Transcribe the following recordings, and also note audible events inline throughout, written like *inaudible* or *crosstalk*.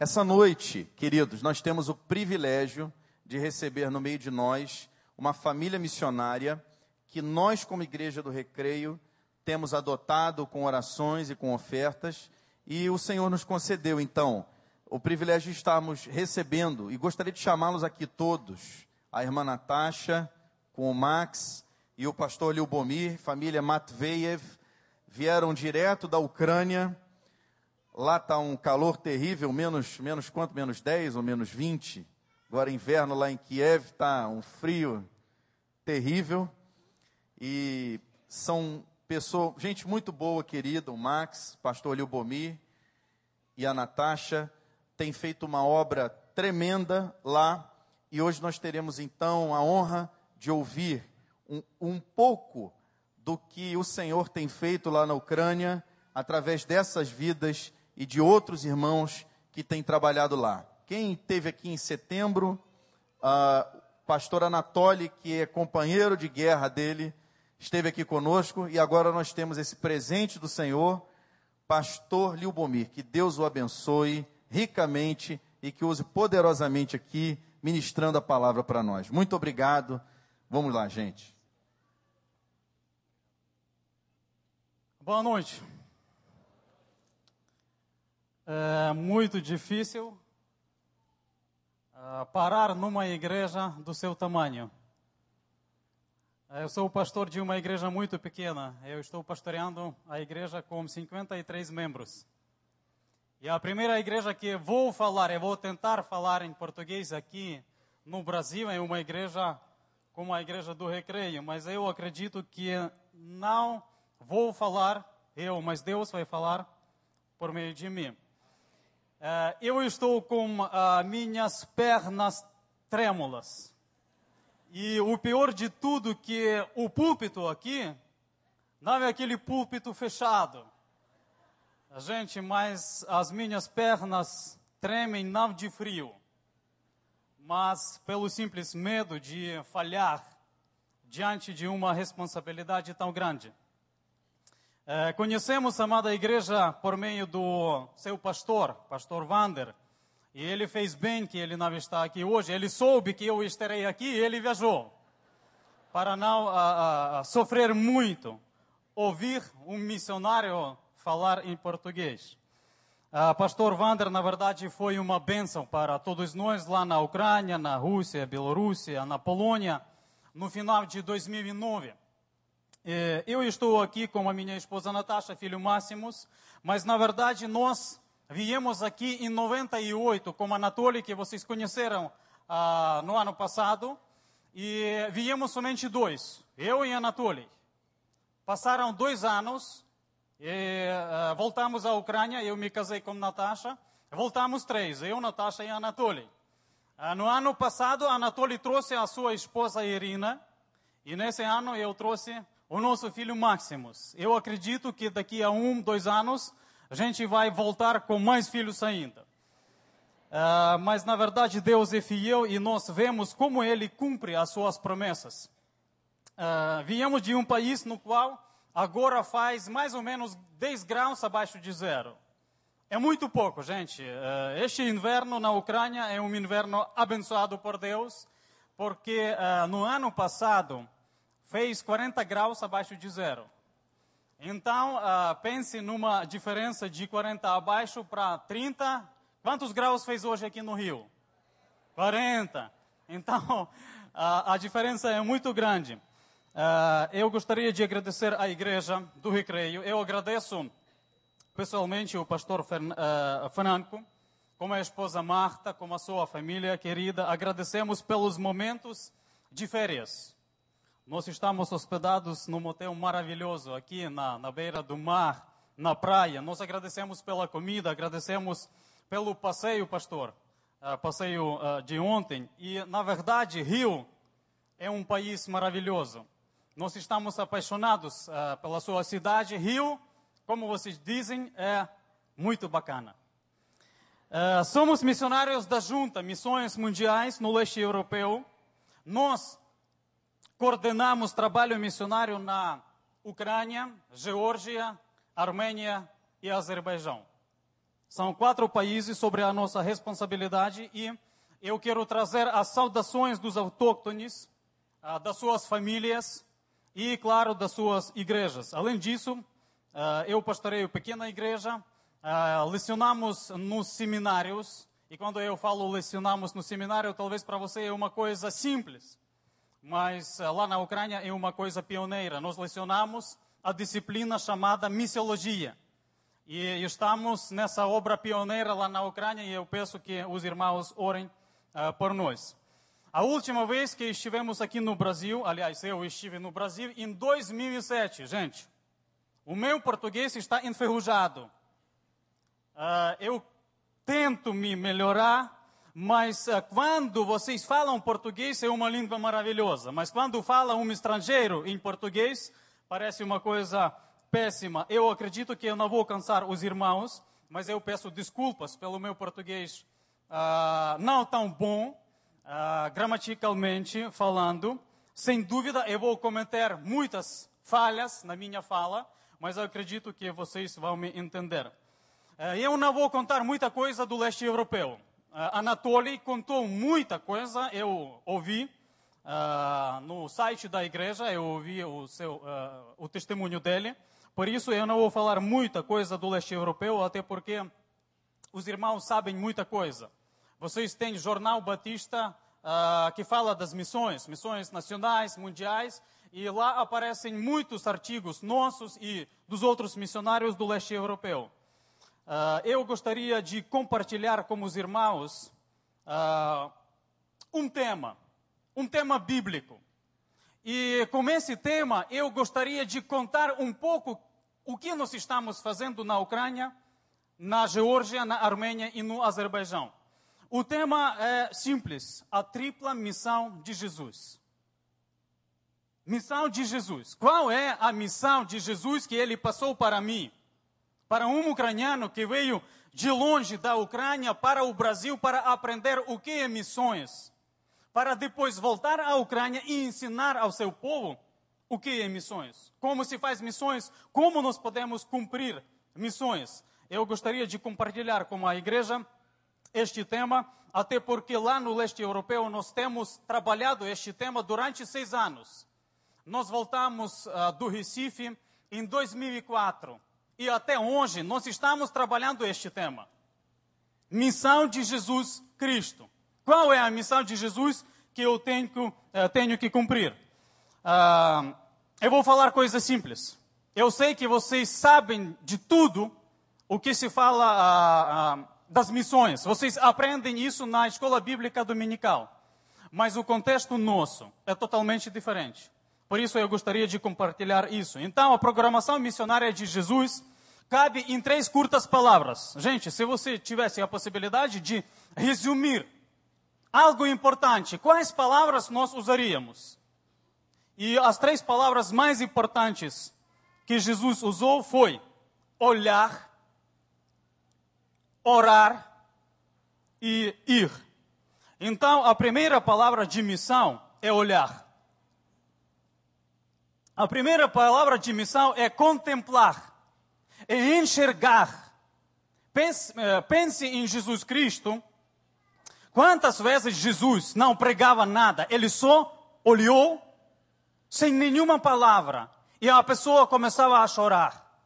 Essa noite, queridos, nós temos o privilégio de receber no meio de nós uma família missionária que nós, como Igreja do Recreio, temos adotado com orações e com ofertas, e o Senhor nos concedeu, então, o privilégio de estarmos recebendo, e gostaria de chamá-los aqui todos, a irmã Natasha, com o Max e o pastor Liubomir, família Matveyev, vieram direto da Ucrânia. Lá está um calor terrível, menos, menos quanto? Menos 10 ou menos 20? Agora inverno lá em Kiev está um frio terrível. E são pessoas, gente muito boa, querida, o Max, pastor Liubomir e a Natasha, tem feito uma obra tremenda lá. E hoje nós teremos então a honra de ouvir um, um pouco do que o Senhor tem feito lá na Ucrânia, através dessas vidas e de outros irmãos que têm trabalhado lá. Quem esteve aqui em setembro, uh, pastor Anatoly, que é companheiro de guerra dele, esteve aqui conosco e agora nós temos esse presente do Senhor, pastor Liubomir. Que Deus o abençoe ricamente e que use poderosamente aqui, ministrando a palavra para nós. Muito obrigado. Vamos lá, gente. Boa noite. É muito difícil uh, parar numa igreja do seu tamanho. Eu sou o pastor de uma igreja muito pequena. Eu estou pastoreando a igreja com 53 membros. E a primeira igreja que vou falar, eu vou tentar falar em português aqui no Brasil, é uma igreja como a igreja do Recreio, mas eu acredito que não vou falar eu, mas Deus vai falar por meio de mim. Uh, eu estou com uh, minhas pernas trêmulas. E o pior de tudo que o púlpito aqui não é aquele púlpito fechado. Gente, mas as minhas pernas tremem não de frio, mas pelo simples medo de falhar diante de uma responsabilidade tão grande. É, conhecemos a amada igreja por meio do seu pastor, pastor Vander, e ele fez bem que ele não está aqui hoje. Ele soube que eu estarei aqui e ele viajou para não a, a, sofrer muito ouvir um missionário falar em português. Uh, Pastor Vander, na verdade, foi uma bênção para todos nós lá na Ucrânia, na Rússia, Bielorrússia, na Polônia, no final de 2009. Eh, eu estou aqui com a minha esposa Natasha, filho Máximos, mas na verdade nós viemos aqui em 98 com Anatoly, que vocês conheceram uh, no ano passado, e viemos somente dois, eu e Anatoly. Passaram dois anos e, uh, voltamos à Ucrânia, eu me casei com Natasha. Voltamos três, eu, Natasha e Anatoly. Uh, no ano passado, Anatoly trouxe a sua esposa Irina. E nesse ano eu trouxe o nosso filho Maximus. Eu acredito que daqui a um, dois anos, a gente vai voltar com mais filhos ainda. Uh, mas na verdade Deus é fiel e nós vemos como Ele cumpre as suas promessas. Uh, viemos de um país no qual agora faz mais ou menos 10 graus abaixo de zero. É muito pouco, gente. Eh, este inverno na Ucrânia é um inverno abençoado por Deus, porque no ano passado fez 40 graus abaixo de zero. Então, eh, pense numa diferença de 40 abaixo para 30. Quantos graus fez hoje aqui no Rio? 40. Então, *laughs* a diferença é muito grande. Uh, eu gostaria de agradecer à Igreja do Recreio. Eu agradeço pessoalmente o pastor Fern, uh, Fernanco, como a esposa Marta, como a sua família querida. Agradecemos pelos momentos de férias. Nós estamos hospedados num motel maravilhoso aqui na, na beira do mar, na praia. Nós agradecemos pela comida, agradecemos pelo passeio, pastor, uh, passeio uh, de ontem. E, na verdade, Rio é um país maravilhoso. Nós estamos apaixonados uh, pela sua cidade. Rio, como vocês dizem, é muito bacana. Somos missionários da Junta Missões Mundiais no leste europeu. Nós coordenamos trabalho missionário na Ucrânia, Geórgia, Armênia e Azerbaijão. São quatro países sobre a nossa responsabilidade e eu quero trazer as saudações dos autóctones, ah, das suas famílias e, claro, das suas igrejas. Além disso, ah, eu pastoreio pequena igreja, ah, lecionamos nos seminários, e quando eu falo lecionamos no seminário, talvez para você é uma coisa simples, mas lá na Ucrânia é uma coisa pioneira. Nós lecionamos a disciplina chamada missiologia. E estamos nessa obra pioneira lá na Ucrânia e eu peço que os irmãos orem uh, por nós. A última vez que estivemos aqui no Brasil, aliás, eu estive no Brasil em 2007, gente. O meu português está enferrujado. Uh, eu tento me melhorar, mas uh, quando vocês falam português é uma língua maravilhosa. Mas quando fala um estrangeiro em português, parece uma coisa péssima. Eu acredito que eu não vou cansar os irmãos, mas eu peço desculpas pelo meu português uh, não tão bom, uh, gramaticalmente falando. Sem dúvida, eu vou cometer muitas falhas na minha fala, mas eu acredito que vocês vão me entender. Uh, eu não vou contar muita coisa do leste europeu. Anatoly contou muita coisa, eu ouvi. Uh, no site da igreja, eu ouvi o, seu, uh, o testemunho dele. Por isso eu não vou falar muita coisa do leste europeu, até porque os irmãos sabem muita coisa. Vocês têm Jornal Batista uh, que fala das missões, missões nacionais, mundiais, e lá aparecem muitos artigos nossos e dos outros missionários do leste europeu. Uh, eu gostaria de compartilhar com os irmãos uh, um tema, um tema bíblico. E com esse tema, eu gostaria de contar um pouco o que nós estamos fazendo na Ucrânia, na Geórgia, na Armênia e no Azerbaijão. O tema é simples: a tripla missão de Jesus. Missão de Jesus. Qual é a missão de Jesus que ele passou para mim? Para um ucraniano que veio de longe da Ucrânia para o Brasil para aprender o que é missões, para depois voltar à Ucrânia e ensinar ao seu povo o que é missões, como se faz missões, como nós podemos cumprir missões. Eu gostaria de compartilhar com a igreja este tema, até porque lá no leste europeu nós temos trabalhado este tema durante seis anos. Nós voltamos uh, do Recife em 2004 e até hoje nós estamos trabalhando este tema. Missão de Jesus Cristo. Qual é a missão de Jesus que eu tenho, uh, tenho que cumprir? Uh, eu vou falar coisas simples. Eu sei que vocês sabem de tudo o que se fala uh, uh, das missões. Vocês aprendem isso na escola bíblica dominical. Mas o contexto nosso é totalmente diferente. Por isso eu gostaria de compartilhar isso. Então, a programação missionária de Jesus cabe em três curtas palavras. Gente, se você tivesse a possibilidade de resumir algo importante, quais palavras nós usaríamos? E as três palavras mais importantes que Jesus usou foi olhar, orar e ir. Então, a primeira palavra de missão é olhar. A primeira palavra de missão é contemplar, é enxergar. Pense, eh, pense em Jesus Cristo. Quantas vezes Jesus não pregava nada, ele só olhou sem nenhuma palavra, e a pessoa começava a chorar.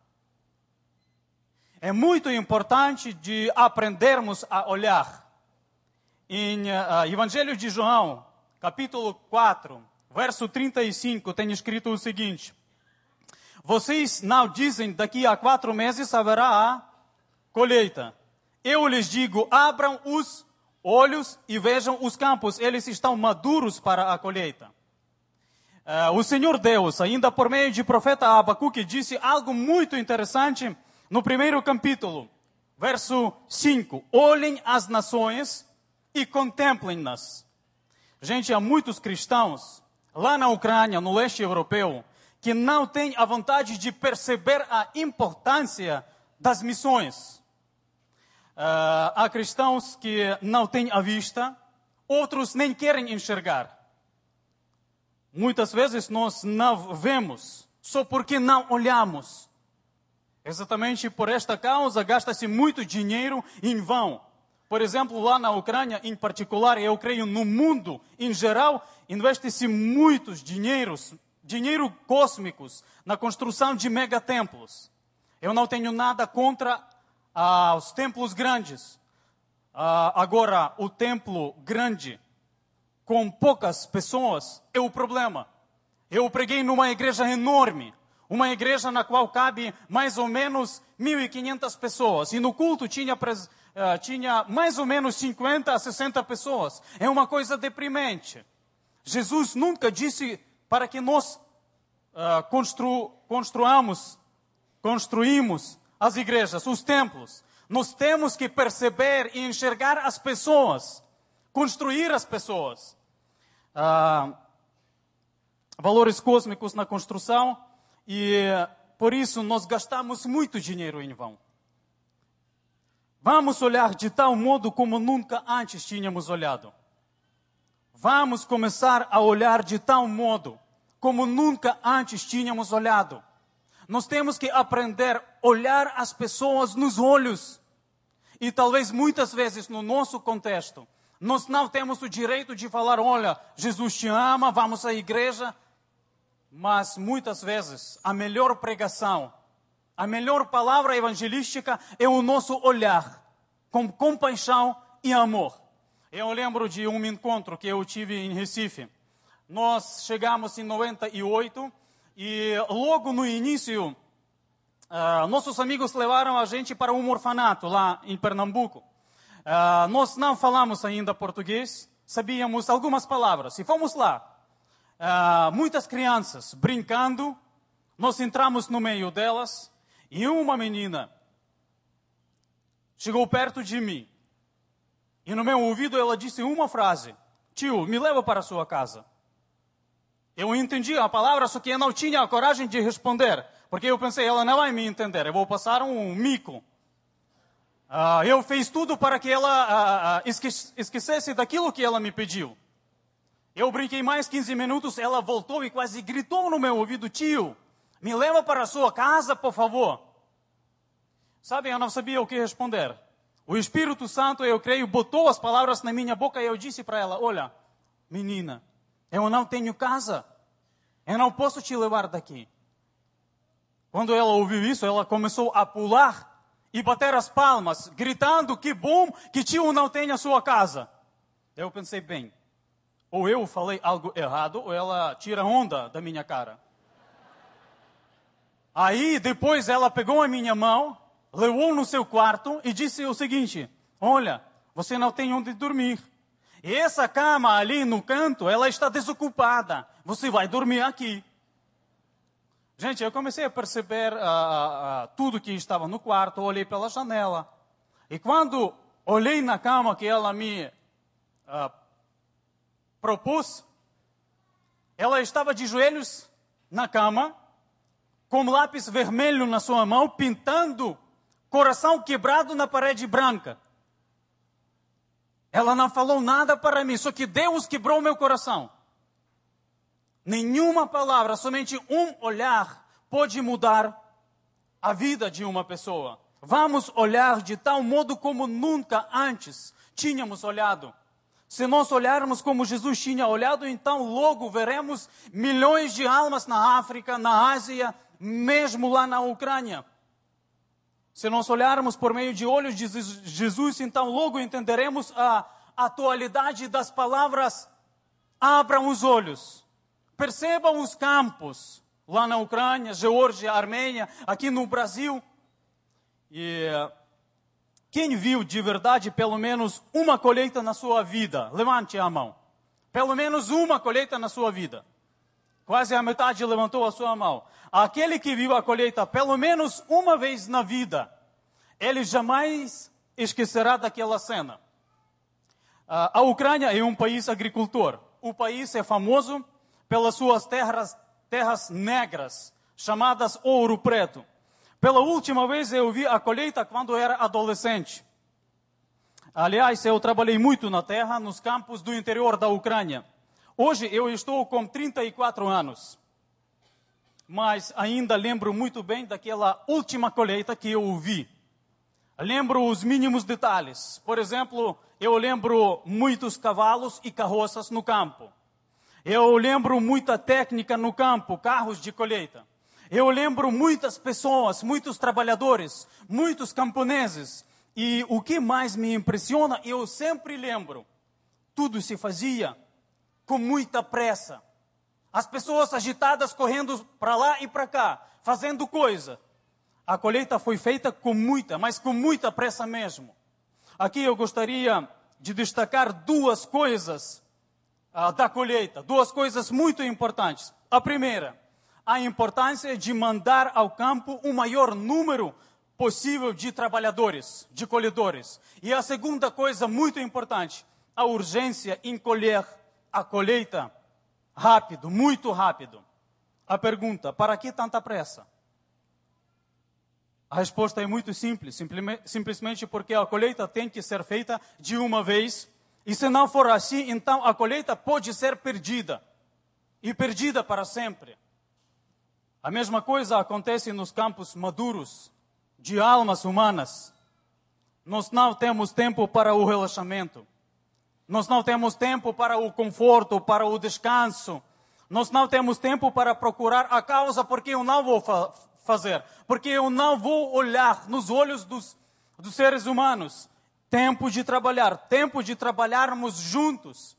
É muito importante de aprendermos a olhar. Em uh, Evangelho de João, capítulo 4, verso 35, tem escrito o seguinte: Vocês não dizem daqui a quatro meses haverá a colheita. Eu lhes digo: abram os olhos e vejam os campos, eles estão maduros para a colheita. Uh, o Senhor Deus, ainda por meio de profeta Abacuque, disse algo muito interessante no primeiro capítulo, verso 5. Olhem as nações e contemplem-nas. Gente, há muitos cristãos lá na Ucrânia, no leste europeu, que não têm a vontade de perceber a importância das missões. Uh, há cristãos que não têm a vista, outros nem querem enxergar. Muitas vezes nós não vemos só porque não olhamos. Exatamente por esta causa gasta-se muito dinheiro em vão. Por exemplo, lá na Ucrânia, em particular, eu creio no mundo em geral, investe-se muitos dinheiros, dinheiro cósmicos, na construção de megatemplos. Eu não tenho nada contra ah, os templos grandes. Ah, agora, o templo grande, com poucas pessoas, é o problema. Eu preguei numa igreja enorme, uma igreja na qual cabe mais ou menos 1.500 pessoas. E no culto tinha, uh, tinha mais ou menos 50 a 60 pessoas. É uma coisa deprimente. Jesus nunca disse para que nós uh, constru, construamos, construímos as igrejas, os templos. Nós temos que perceber e enxergar as pessoas, construir as pessoas. Uh, valores cósmicos na construção e por isso nós gastamos muito dinheiro em vão. Vamos olhar de tal modo como nunca antes tínhamos olhado. Vamos começar a olhar de tal modo como nunca antes tínhamos olhado. Nós temos que aprender a olhar as pessoas nos olhos. E talvez muitas vezes no nosso contexto, nós não temos o direito de falar: olha, Jesus te ama, vamos à igreja, mas muitas vezes a melhor pregação, a melhor palavra evangelística é o nosso olhar com compaixão e amor. Eu lembro de um encontro que eu tive em Recife. Nós chegamos em 98 e logo no início uh, nossos amigos levaram a gente para um orfanato lá em Pernambuco. Uh, nós não falamos ainda português, sabíamos algumas palavras e fomos lá uh, muitas crianças brincando, nós entramos no meio delas e uma menina chegou perto de mim. E no meu ouvido ela disse uma frase: Tio, me leva para a sua casa. Eu entendi a palavra, só que eu não tinha a coragem de responder, porque eu pensei, ela não vai me entender, eu vou passar um mico. Uh, eu fiz tudo para que ela uh, uh, esquecesse daquilo que ela me pediu. Eu brinquei mais 15 minutos, ela voltou e quase gritou no meu ouvido: Tio, me leva para a sua casa, por favor. Sabe, eu não sabia o que responder. O Espírito Santo, eu creio, botou as palavras na minha boca e eu disse para ela: Olha, menina, eu não tenho casa. Eu não posso te levar daqui. Quando ela ouviu isso, ela começou a pular e bater as palmas, gritando: Que bom que tio não tem a sua casa. Eu pensei, bem, ou eu falei algo errado, ou ela tira onda da minha cara. Aí depois ela pegou a minha mão, levou no seu quarto e disse o seguinte: Olha, você não tem onde dormir. E essa cama ali no canto, ela está desocupada. Você vai dormir aqui. Gente, eu comecei a perceber uh, uh, tudo que estava no quarto, olhei pela janela. E quando olhei na cama que ela me uh, propus, ela estava de joelhos na cama, com lápis vermelho na sua mão, pintando coração quebrado na parede branca. Ela não falou nada para mim, só que Deus quebrou meu coração. Nenhuma palavra, somente um olhar pode mudar a vida de uma pessoa. Vamos olhar de tal modo como nunca antes tínhamos olhado. Se nós olharmos como Jesus tinha olhado, então logo veremos milhões de almas na África, na Ásia, mesmo lá na Ucrânia. Se nós olharmos por meio de olhos de Jesus, então logo entenderemos a atualidade das palavras. Abram os olhos, percebam os campos lá na Ucrânia, Geórgia, Armênia, aqui no Brasil. E quem viu de verdade pelo menos uma colheita na sua vida? Levante a mão. Pelo menos uma colheita na sua vida. Quase a metade levantou a sua mão. Aquele que viu a colheita pelo menos uma vez na vida, ele jamais esquecerá daquela cena. A Ucrânia é um país agricultor. O país é famoso pelas suas terras, terras negras, chamadas ouro preto. Pela última vez eu vi a colheita quando era adolescente. Aliás, eu trabalhei muito na terra, nos campos do interior da Ucrânia. Hoje eu estou com 34 anos. mas ainda lembro muito bem daquela última colheita que eu vi. Lembro os mínimos detalhes. Por exemplo, eu lembro muitos cavalos e carroças no campo. Eu lembro muita técnica no campo, carros de colheita. Eu lembro muitas pessoas, muitos trabalhadores, muitos camponeses. E o que mais me impressiona, eu sempre lembro, tudo se fazia com muita pressa. As pessoas agitadas correndo para lá e para cá, fazendo coisa. A colheita foi feita com muita, mas com muita pressa mesmo. Aqui eu gostaria de destacar duas coisas uh, da colheita, duas coisas muito importantes. A primeira, a importância de mandar ao campo o maior número possível de trabalhadores, de colhedores. E a segunda coisa muito importante, a urgência em colher a colheita rápido, muito rápido. A pergunta: para que tanta pressa? A resposta é muito simples, simplesmente porque a colheita tem que ser feita de uma vez, e se não for assim, então a colheita pode ser perdida, e perdida para sempre. A mesma coisa acontece nos campos maduros de almas humanas. Nós não temos tempo para o relaxamento. Nós não temos tempo para o conforto, para o descanso. Nós não temos tempo para procurar a causa porque eu não vou fa fazer, porque eu não vou olhar nos olhos dos, dos seres humanos. Tempo de trabalhar, tempo de trabalharmos juntos,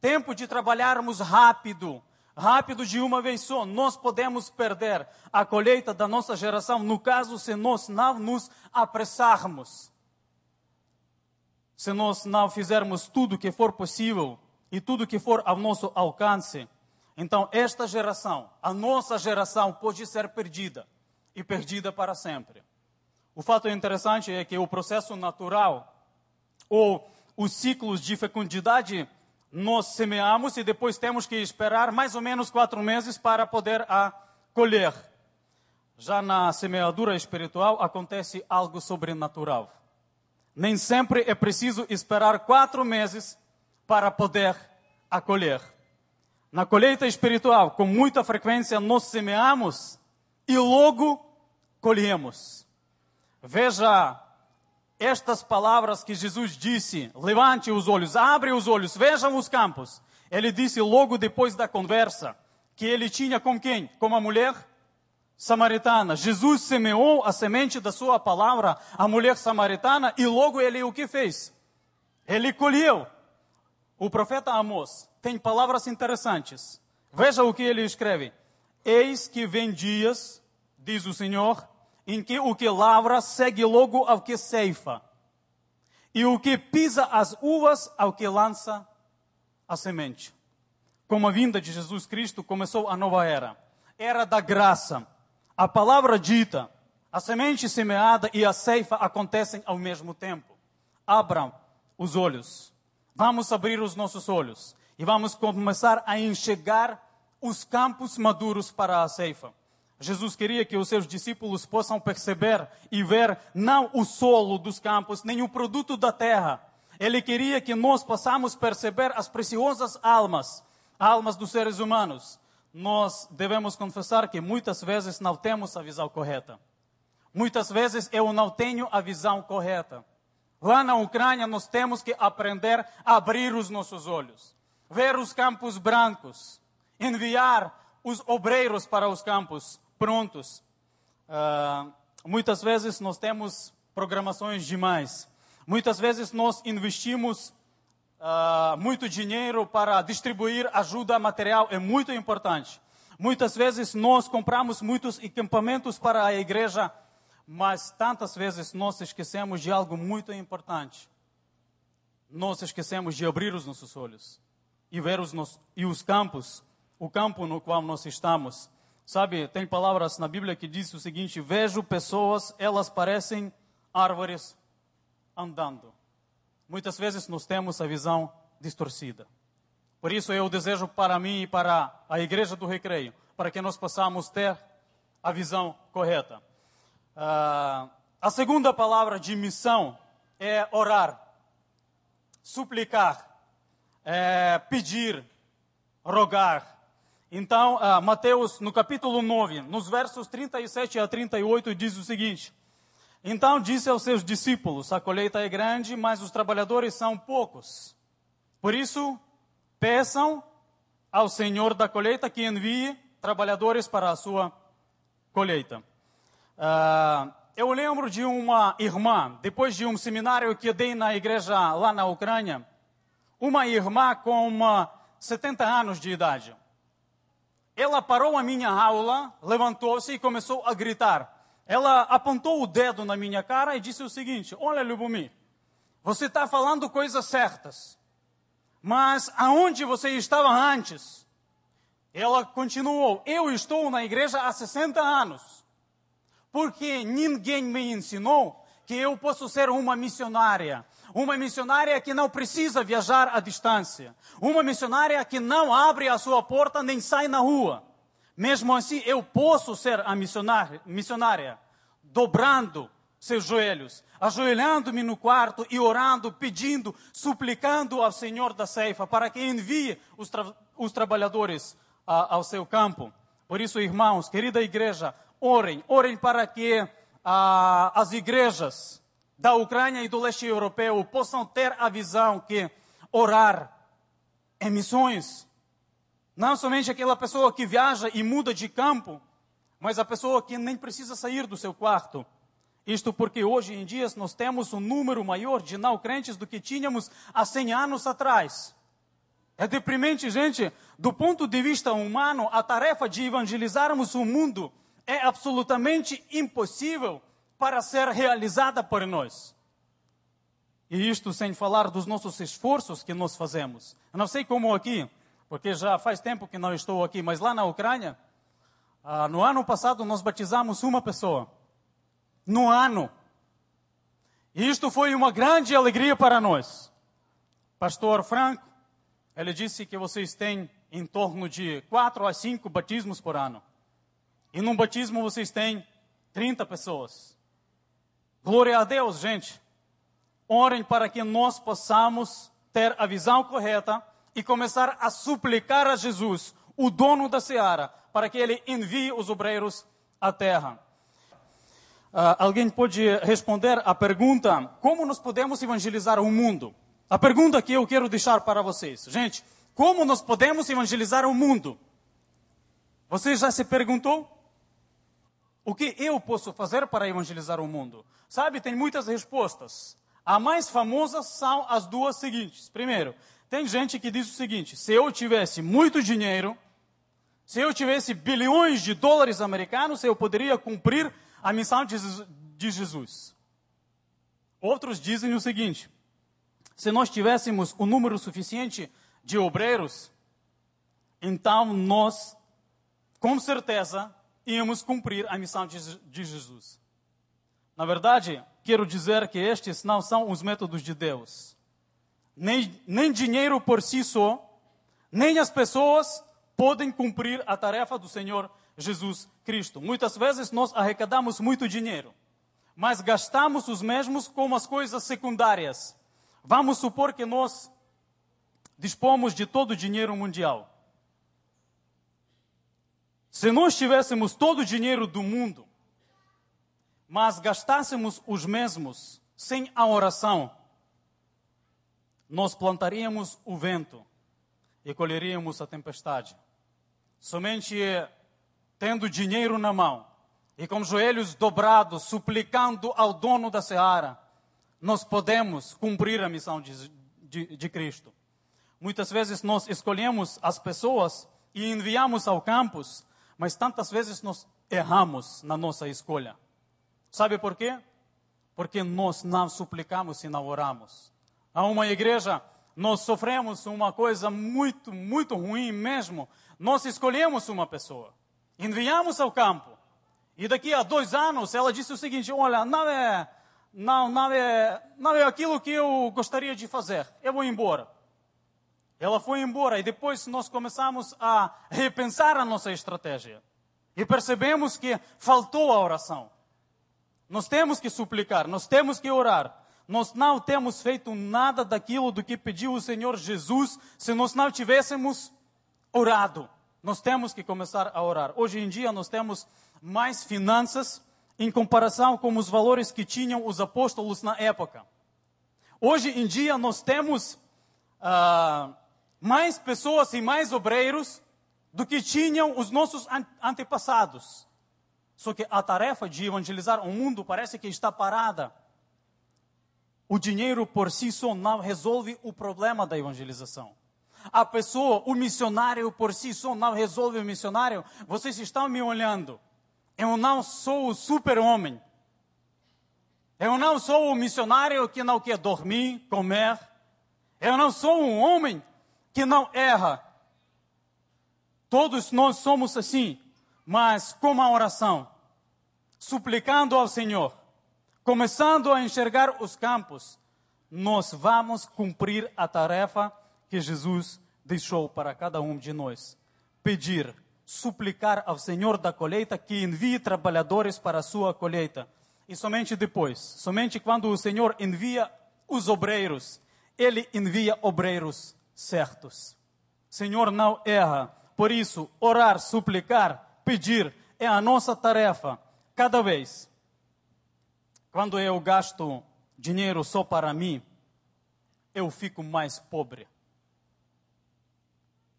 tempo de trabalharmos rápido, rápido de uma vez só. Nós podemos perder a colheita da nossa geração, no caso, se nós não nos apressarmos. Se nós não fizermos tudo que for possível e tudo que for ao nosso alcance, então esta geração, a nossa geração, pode ser perdida e perdida para sempre. O fato interessante é que o processo natural, ou os ciclos de fecundidade, nós semeamos e depois temos que esperar mais ou menos quatro meses para poder a colher. Já na semeadura espiritual acontece algo sobrenatural. Nem sempre é preciso esperar quatro meses para poder acolher. Na colheita espiritual, com muita frequência, nós semeamos e logo colhemos. Veja estas palavras que Jesus disse: levante os olhos, abre os olhos, vejam os campos. Ele disse logo depois da conversa que ele tinha com quem? Com a mulher samaritana. Jesus semeou a semente da sua palavra à mulher samaritana e logo ele o que fez? Ele colheu. O profeta Amós tem palavras interessantes. Veja o que ele escreve. Eis que vem dias, diz o Senhor, em que o que lavra segue logo ao que ceifa, e o que pisa as uvas ao que lança a semente. Com a vinda de Jesus Cristo começou a nova era. Era da graça. A palavra dita, a semente semeada e a ceifa acontecem ao mesmo tempo. Abram os olhos. Vamos abrir os nossos olhos e vamos começar a enxergar os campos maduros para a ceifa. Jesus queria que os seus discípulos possam perceber e ver não o solo dos campos, nem o produto da terra. Ele queria que nós possamos perceber as preciosas almas, almas dos seres humanos. Nós devemos confessar que muitas vezes não temos a visão correta. Muitas vezes eu não tenho a visão correta. Lá na Ucrânia nós temos que aprender a abrir os nossos olhos ver os campos brancos, enviar os obreiros para os campos prontos. Uh, muitas vezes nós temos programações demais. Muitas vezes nós investimos uh, muito dinheiro para distribuir ajuda material, é muito importante. Muitas vezes nós compramos muitos equipamentos para a igreja, mas tantas vezes nós esquecemos de algo muito importante. Nós esquecemos de abrir os nossos olhos e ver os, nos, e os campos, o campo no qual nós estamos. Sabe, tem palavras na Bíblia que diz o seguinte: vejo pessoas, elas parecem árvores andando. Muitas vezes nós temos a visão distorcida. Por isso eu desejo para mim e para a Igreja do Recreio, para que nós possamos ter a visão correta. Uh, a segunda palavra de missão é orar, suplicar é, pedir, rogar. Então, uh, Mateus, no capítulo 9, nos versos 37 a 38, diz o seguinte: Então disse aos seus discípulos: A colheita é grande, mas os trabalhadores são poucos. Por isso, peçam ao Senhor da colheita que envie trabalhadores para a sua colheita. Uh, eu lembro de uma irmã, depois de um seminário que dei na igreja lá na Ucrânia, uma irmã com uma 70 anos de idade. Ela parou a minha aula, levantou-se e começou a gritar. Ela apontou o dedo na minha cara e disse o seguinte: Olha, Lubomir, você está falando coisas certas, mas aonde você estava antes? Ela continuou: Eu estou na igreja há 60 anos, porque ninguém me ensinou que eu posso ser uma missionária, uma missionária que não precisa viajar à distância. Uma missionária que não abre a sua porta nem sai na rua. Mesmo assim, eu posso ser a missionária, missionária dobrando seus joelhos, ajoelhando-me no quarto e orando, pedindo, suplicando ao Senhor da ceifa para que envie os, tra os trabalhadores a, ao seu campo. Por isso, irmãos, querida igreja, orem, orem para que a, as igrejas da Ucrânia e do leste europeu possam ter a visão que orar é missões. Não somente aquela pessoa que viaja e muda de campo, mas a pessoa que nem precisa sair do seu quarto. Isto porque hoje em dia nós temos um número maior de não crentes do que tínhamos há 100 anos atrás. É deprimente, gente. Do ponto de vista humano, a tarefa de evangelizarmos o mundo é absolutamente impossível para ser realizada por nós. E isto sem falar dos nossos esforços que nós fazemos. Eu não sei como aqui, porque já faz tempo que não estou aqui, mas lá na Ucrânia, ah, no ano passado nós batizamos uma pessoa. No ano. E isto foi uma grande alegria para nós. Pastor Franco, ele disse que vocês têm em torno de quatro a cinco batismos por ano. E num batismo vocês têm 30 pessoas. Glória a Deus, gente. Orem para que nós possamos ter a visão correta e começar a suplicar a Jesus, o dono da seara, para que ele envie os obreiros à terra. Uh, alguém pode responder a pergunta: como nós podemos evangelizar o mundo? A pergunta que eu quero deixar para vocês, gente, como nós podemos evangelizar o mundo? Você já se perguntou? O que eu posso fazer para evangelizar o mundo? Sabe, tem muitas respostas. A mais famosa são as duas seguintes. Primeiro, tem gente que diz o seguinte: se eu tivesse muito dinheiro, se eu tivesse bilhões de dólares americanos, eu poderia cumprir a missão de Jesus. Outros dizem o seguinte: se nós tivéssemos o um número suficiente de obreiros, então nós, com certeza, íamos cumprir a missão de, de Jesus. Na verdade, quero dizer que estes não são os métodos de Deus. Nem, nem dinheiro por si só, nem as pessoas podem cumprir a tarefa do Senhor Jesus Cristo. Muitas vezes nós arrecadamos muito dinheiro, mas gastamos os mesmos com as coisas secundárias. Vamos supor que nós dispomos de todo o dinheiro mundial. Se nós tivéssemos todo o dinheiro do mundo, mas gastássemos os mesmos sem a oração, nós plantaríamos o vento e colheríamos a tempestade. Somente tendo dinheiro na mão e com joelhos dobrados, suplicando ao dono da seara, nós podemos cumprir a missão de, de, de Cristo. Muitas vezes nós escolhemos as pessoas e enviamos ao campus mas tantas vezes nós erramos na nossa escolha. Sabe por quê? Porque nós não suplicamos e não oramos. A uma igreja, nós sofremos uma coisa muito, muito ruim mesmo. Nós escolhemos uma pessoa, enviamos ao campo, e daqui a dois anos ela disse o seguinte: Olha, não é, não, não é, não é aquilo que eu gostaria de fazer, eu vou embora. Ela foi embora e depois nós começamos a repensar a nossa estratégia. E percebemos que faltou a oração. Nós temos que suplicar, nós temos que orar. Nós não temos feito nada daquilo do que pediu o Senhor Jesus se nós não tivéssemos orado. nós temos que começar a orar. Hoje em dia nós temos mais finanças em comparação com os valores que tinham os apóstolos na época. Hoje em dia nós temos ah, mais pessoas e mais obreiros do que tinham os nossos antepassados. Só que a tarefa de evangelizar o mundo parece que está parada. O dinheiro por si só não resolve o problema da evangelização. A pessoa, o missionário por si só não resolve o missionário. Vocês estão me olhando. Eu não sou o super-homem. Eu não sou o missionário que não quer dormir, comer. Eu não sou um homem que não erra. Todos nós somos assim, mas com a oração, suplicando ao Senhor, começando a enxergar os campos, nós vamos cumprir a tarefa que Jesus deixou para cada um de nós. Pedir suplicar ao Senhor da colheita que envie trabalhadores para a sua colheita. E somente depois, somente quando o Senhor envia os obreiros, ele envia obreiros certos. Senhor não erra. Por isso, orar, suplicar, pedir é a nossa tarefa cada vez. Quando eu gasto dinheiro só para mim, eu fico mais pobre.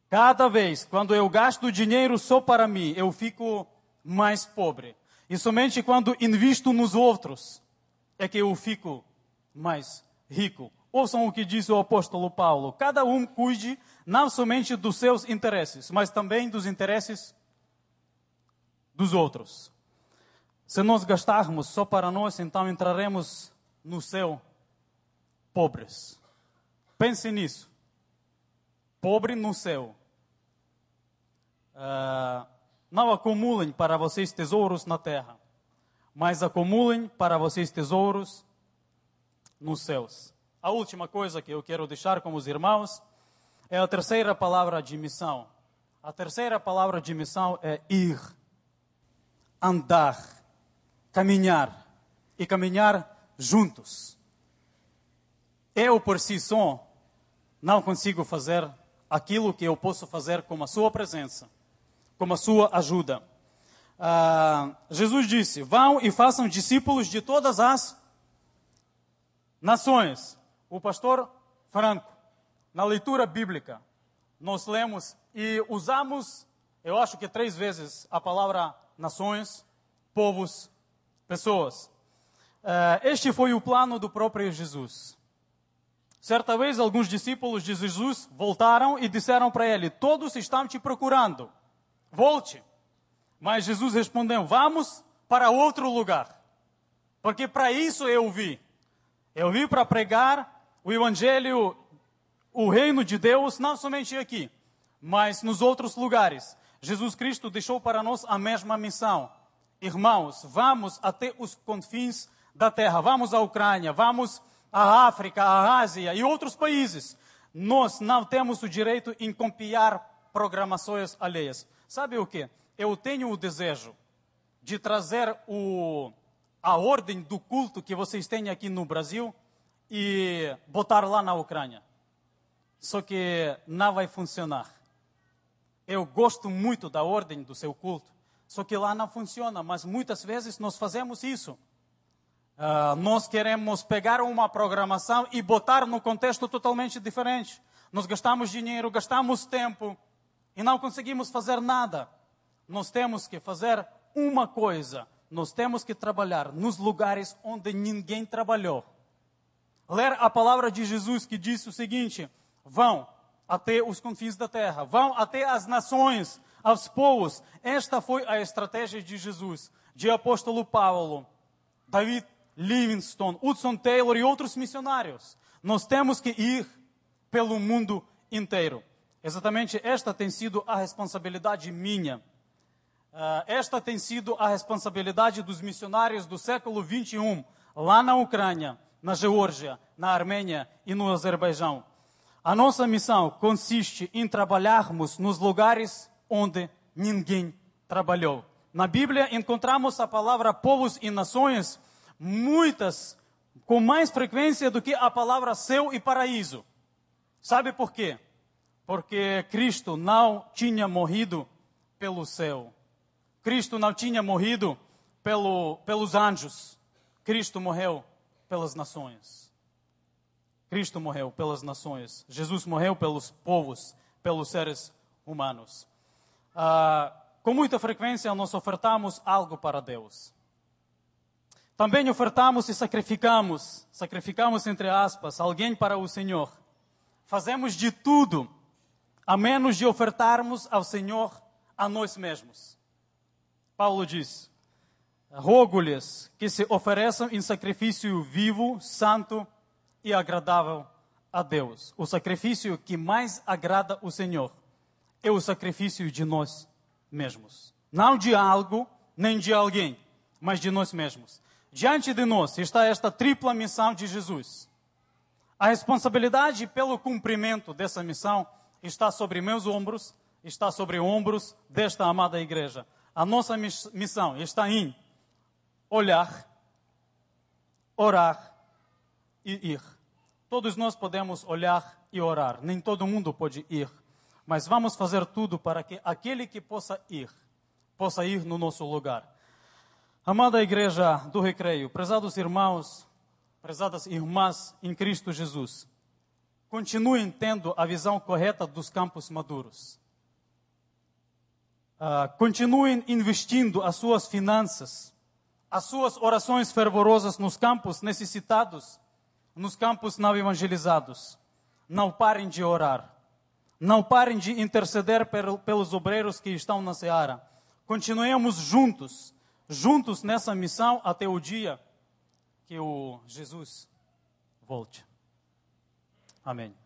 Cada vez, quando eu gasto dinheiro só para mim, eu fico mais pobre. E somente quando invisto nos outros, é que eu fico mais rico. Ouçam o que diz o apóstolo Paulo: cada um cuide não somente dos seus interesses, mas também dos interesses dos outros. Se nós gastarmos só para nós, então entraremos no céu pobres. Pense nisso. Pobre no céu. Uh, não acumulem para vocês tesouros na terra, mas acumulem para vocês tesouros nos céus. A última coisa que eu quero deixar com os irmãos é a terceira palavra de missão. A terceira palavra de missão é ir, andar, caminhar e caminhar juntos. Eu por si só não consigo fazer aquilo que eu posso fazer com a sua presença como a sua ajuda. Ah, Jesus disse: Vão e façam discípulos de todas as nações. O pastor Franco, na leitura bíblica, nós lemos e usamos, eu acho que três vezes, a palavra nações, povos, pessoas. Ah, este foi o plano do próprio Jesus. Certa vez, alguns discípulos de Jesus voltaram e disseram para ele: Todos estão te procurando volte. Mas Jesus respondeu: Vamos para outro lugar. Porque para isso eu vi. Eu vim para pregar o Evangelho, o reino de Deus, não somente aqui, mas nos outros lugares. Jesus Cristo deixou para nós a mesma missão. Irmãos, vamos até os confins da terra, vamos à Ucrânia, vamos à África, à Ásia e outros países. Nós não temos o direito em copiar programações alheias. Sabe o que? Eu tenho o desejo de trazer o, a ordem do culto que vocês têm aqui no Brasil e botar lá na Ucrânia. Só que não vai funcionar. Eu gosto muito da ordem do seu culto, só que lá não funciona, mas muitas vezes nós fazemos isso. Uh, nós queremos pegar uma programação e botar no contexto totalmente diferente. Nós gastamos dinheiro, gastamos tempo, e não conseguimos fazer nada. Nós temos que fazer uma coisa: nós temos que trabalhar nos lugares onde ninguém trabalhou. Ler a palavra de Jesus que disse o seguinte: vão até os confins da terra, vão até as nações, aos povos. Esta foi a estratégia de Jesus, de apóstolo Paulo, David Livingstone, Hudson Taylor e outros missionários. Nós temos que ir pelo mundo inteiro. Exatamente esta tem sido a responsabilidade minha. Uh, esta tem sido a responsabilidade dos missionários do século 21, lá na Ucrânia, na Geórgia, na Armênia e no Azerbaijão. A nossa missão consiste em trabalharmos nos lugares onde ninguém trabalhou. Na Bíblia encontramos a palavra povos e nações, muitas, com mais frequência do que a palavra céu e paraíso. Sabe por quê? porque Cristo não tinha morrido pelo céu. Cristo não tinha morrido pelo, pelos anjos. Cristo morreu pelas nações. Cristo morreu pelas nações. Jesus morreu pelos povos, pelos seres humanos. Ah, com muita frequência nós ofertamos algo para Deus. Também ofertamos e sacrificamos, sacrificamos entre aspas, alguém para o Senhor. Fazemos de tudo, a menos de ofertarmos ao Senhor a nós mesmos. Paulo diz: Rogo-lhes que se ofereçam em sacrifício vivo, santo e agradável a Deus. O sacrifício que mais agrada o Senhor é o sacrifício de nós mesmos. Não de algo, nem de alguém, mas de nós mesmos. Diante de nós está esta tripla missão de Jesus. A responsabilidade pelo cumprimento dessa missão está sobre meus ombros, está sobre ombros desta amada igreja. A nossa missão está em olhar, orar e ir. Todos nós podemos olhar e orar, nem todo mundo pode ir, mas vamos fazer tudo para que aquele que possa ir, possa ir no nosso lugar. Amada Igreja do Recreio, prezados irmãos, prezadas irmãs em Cristo Jesus, continuem tendo a visão correta dos campos maduros. Uh, continuem investindo as suas finanças, as suas orações fervorosas nos campos necessitados, nos campos não evangelizados. Não parem de orar. Não parem de interceder pelos obreiros que estão na seara. Continuemos juntos juntos nessa missão até o dia que o Jesus volte. Amém.